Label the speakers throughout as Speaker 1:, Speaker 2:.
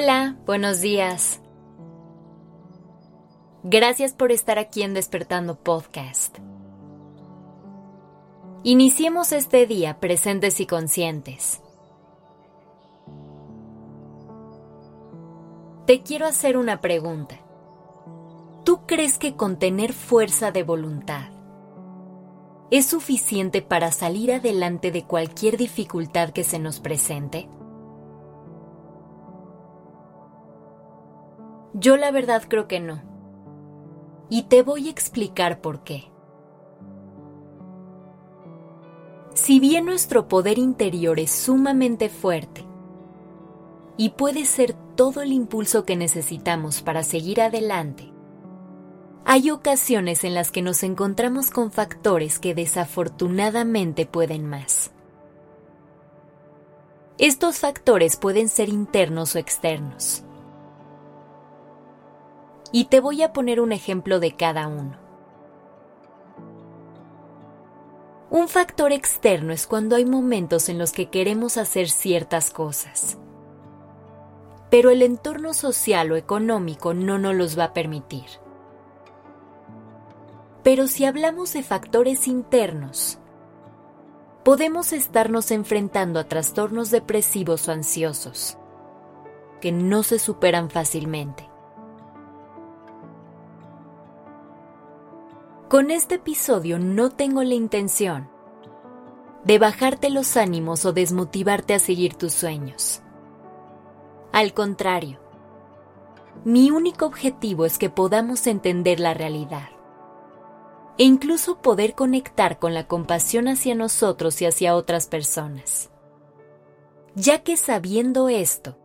Speaker 1: Hola, buenos días. Gracias por estar aquí en Despertando Podcast. Iniciemos este día presentes y conscientes. Te quiero hacer una pregunta. ¿Tú crees que con tener fuerza de voluntad es suficiente para salir adelante de cualquier dificultad que se nos presente? Yo la verdad creo que no. Y te voy a explicar por qué. Si bien nuestro poder interior es sumamente fuerte y puede ser todo el impulso que necesitamos para seguir adelante, hay ocasiones en las que nos encontramos con factores que desafortunadamente pueden más. Estos factores pueden ser internos o externos. Y te voy a poner un ejemplo de cada uno. Un factor externo es cuando hay momentos en los que queremos hacer ciertas cosas, pero el entorno social o económico no nos los va a permitir. Pero si hablamos de factores internos, podemos estarnos enfrentando a trastornos depresivos o ansiosos, que no se superan fácilmente. Con este episodio no tengo la intención de bajarte los ánimos o desmotivarte a seguir tus sueños. Al contrario, mi único objetivo es que podamos entender la realidad e incluso poder conectar con la compasión hacia nosotros y hacia otras personas. Ya que sabiendo esto,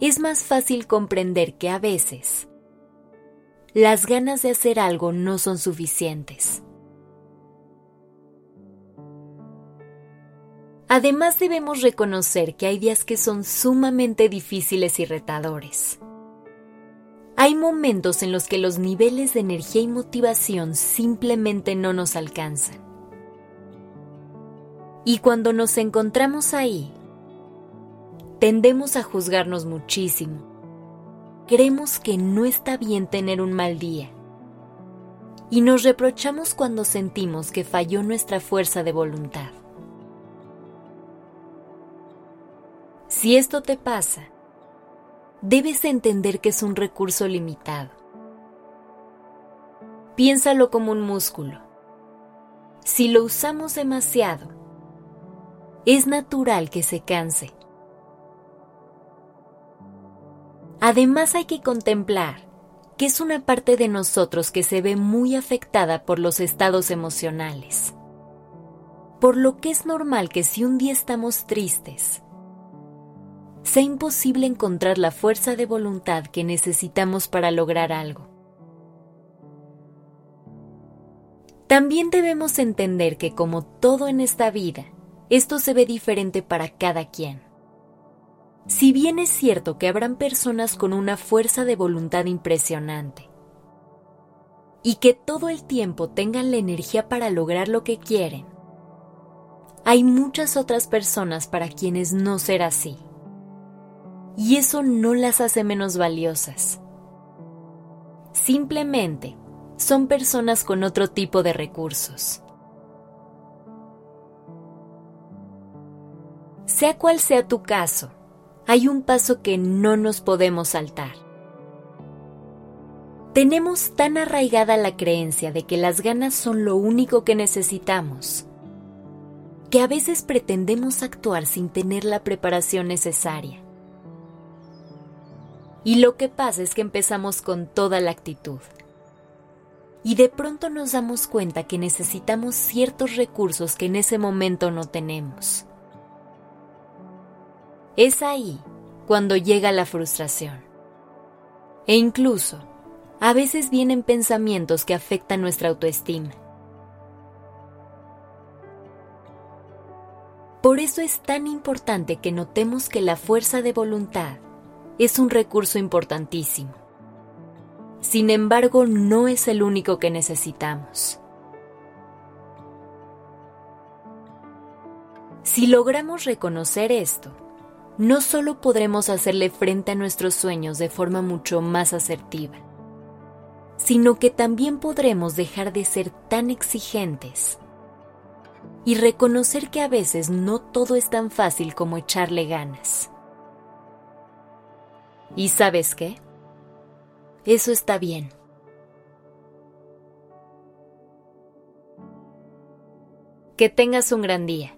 Speaker 1: es más fácil comprender que a veces las ganas de hacer algo no son suficientes. Además debemos reconocer que hay días que son sumamente difíciles y retadores hay momentos en los que los niveles de energía y motivación simplemente no nos alcanzan. Y cuando nos encontramos ahí, tendemos a juzgarnos muchísimo. Creemos que no está bien tener un mal día. Y nos reprochamos cuando sentimos que falló nuestra fuerza de voluntad. Si esto te pasa, debes entender que es un recurso limitado. Piénsalo como un músculo. Si lo usamos demasiado, es natural que se canse. Además hay que contemplar que es una parte de nosotros que se ve muy afectada por los estados emocionales. Por lo que es normal que si un día estamos tristes, sea imposible encontrar la fuerza de voluntad que necesitamos para lograr algo. También debemos entender que como todo en esta vida, esto se ve diferente para cada quien. Si bien es cierto que habrán personas con una fuerza de voluntad impresionante y que todo el tiempo tengan la energía para lograr lo que quieren, hay muchas otras personas para quienes no será así y eso no las hace menos valiosas. Simplemente son personas con otro tipo de recursos. Sea cual sea tu caso, hay un paso que no nos podemos saltar. Tenemos tan arraigada la creencia de que las ganas son lo único que necesitamos, que a veces pretendemos actuar sin tener la preparación necesaria. Y lo que pasa es que empezamos con toda la actitud. Y de pronto nos damos cuenta que necesitamos ciertos recursos que en ese momento no tenemos. Es ahí cuando llega la frustración. E incluso, a veces vienen pensamientos que afectan nuestra autoestima. Por eso es tan importante que notemos que la fuerza de voluntad es un recurso importantísimo. Sin embargo, no es el único que necesitamos. Si logramos reconocer esto, no solo podremos hacerle frente a nuestros sueños de forma mucho más asertiva, sino que también podremos dejar de ser tan exigentes y reconocer que a veces no todo es tan fácil como echarle ganas. ¿Y sabes qué? Eso está bien. Que tengas un gran día.